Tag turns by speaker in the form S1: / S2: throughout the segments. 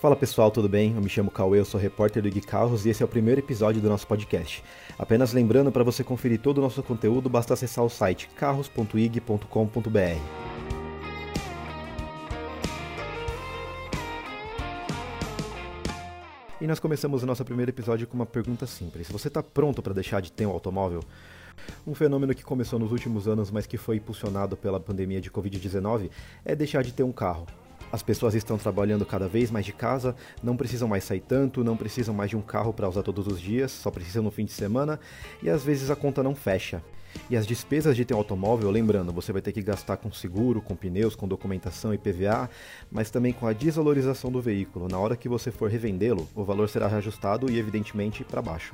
S1: Fala pessoal, tudo bem? Eu me chamo Cauê, eu sou repórter do IG Carros e esse é o primeiro episódio do nosso podcast. Apenas lembrando, para você conferir todo o nosso conteúdo, basta acessar o site carros.ig.com.br. E nós começamos o nosso primeiro episódio com uma pergunta simples. Você está pronto para deixar de ter um automóvel? Um fenômeno que começou nos últimos anos, mas que foi impulsionado pela pandemia de Covid-19, é deixar de ter um carro. As pessoas estão trabalhando cada vez mais de casa, não precisam mais sair tanto, não precisam mais de um carro para usar todos os dias, só precisam no fim de semana e às vezes a conta não fecha. E as despesas de ter um automóvel, lembrando, você vai ter que gastar com seguro, com pneus, com documentação e PVA, mas também com a desvalorização do veículo. Na hora que você for revendê-lo, o valor será reajustado e, evidentemente, para baixo.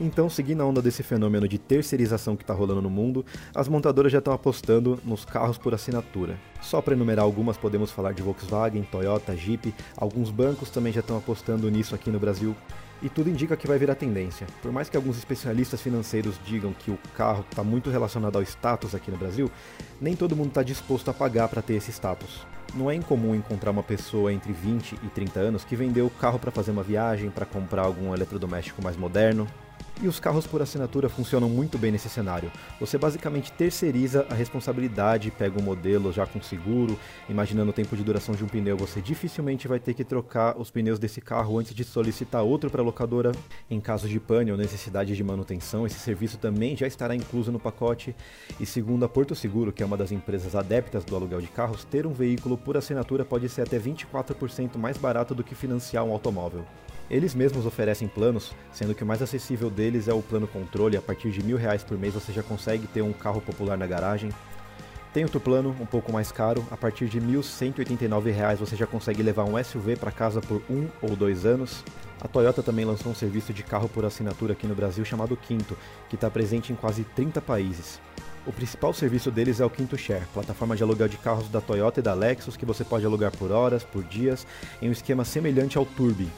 S1: Então, seguindo a onda desse fenômeno de terceirização que está rolando no mundo, as montadoras já estão apostando nos carros por assinatura. Só para enumerar algumas, podemos falar de Volkswagen, Toyota, Jeep, alguns bancos também já estão apostando nisso aqui no Brasil e tudo indica que vai virar tendência. Por mais que alguns especialistas financeiros digam que o carro está muito relacionado ao status aqui no Brasil, nem todo mundo está disposto a pagar para ter esse status. Não é incomum encontrar uma pessoa entre 20 e 30 anos que vendeu o carro para fazer uma viagem, para comprar algum eletrodoméstico mais moderno, e os carros por assinatura funcionam muito bem nesse cenário. Você basicamente terceiriza a responsabilidade, pega um modelo já com seguro, imaginando o tempo de duração de um pneu, você dificilmente vai ter que trocar os pneus desse carro antes de solicitar outro para a locadora. Em caso de pane ou necessidade de manutenção, esse serviço também já estará incluso no pacote. E segundo a Porto Seguro, que é uma das empresas adeptas do aluguel de carros, ter um veículo por assinatura pode ser até 24% mais barato do que financiar um automóvel. Eles mesmos oferecem planos, sendo que o mais acessível deles é o plano controle. A partir de mil reais por mês você já consegue ter um carro popular na garagem. Tem outro plano, um pouco mais caro. A partir de R$ 1.189 você já consegue levar um SUV para casa por um ou dois anos. A Toyota também lançou um serviço de carro por assinatura aqui no Brasil chamado Quinto, que está presente em quase 30 países. O principal serviço deles é o Quinto Share, plataforma de aluguel de carros da Toyota e da Lexus que você pode alugar por horas, por dias, em um esquema semelhante ao Turbi,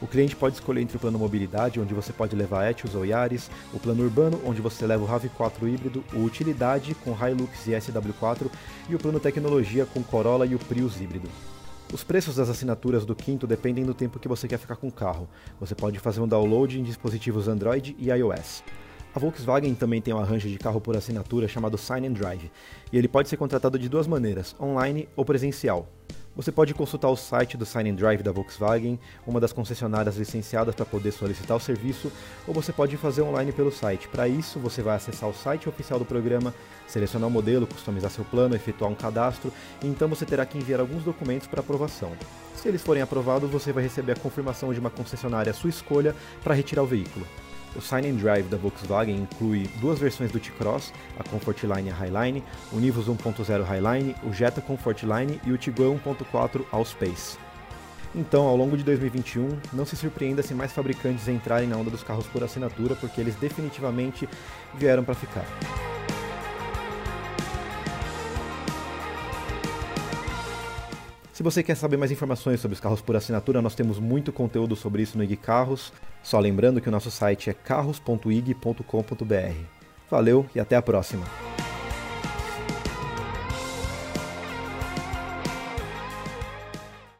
S1: o cliente pode escolher entre o plano mobilidade, onde você pode levar Etios ou Yaris, o plano urbano, onde você leva o RAV4 híbrido, o utilidade com Hilux e SW4 e o plano tecnologia com Corolla e o Prius híbrido. Os preços das assinaturas do quinto dependem do tempo que você quer ficar com o carro. Você pode fazer um download em dispositivos Android e iOS. A Volkswagen também tem um arranjo de carro por assinatura chamado Sign and Drive, e ele pode ser contratado de duas maneiras, online ou presencial. Você pode consultar o site do Sign Drive da Volkswagen, uma das concessionárias licenciadas para poder solicitar o serviço, ou você pode fazer online pelo site. Para isso, você vai acessar o site oficial do programa, selecionar o modelo, customizar seu plano, efetuar um cadastro, e então você terá que enviar alguns documentos para aprovação. Se eles forem aprovados, você vai receber a confirmação de uma concessionária à sua escolha para retirar o veículo. O Sign and Drive da Volkswagen inclui duas versões do T-Cross, a Comfortline e a Highline, o Nivus 1.0 Highline, o Jetta Comfortline e o Tiguan 1.4 Allspace. Então, ao longo de 2021, não se surpreenda se mais fabricantes entrarem na onda dos carros por assinatura, porque eles definitivamente vieram para ficar. Se você quer saber mais informações sobre os carros por assinatura, nós temos muito conteúdo sobre isso no IG Carros. Só lembrando que o nosso site é carros.ig.com.br. Valeu e até a próxima!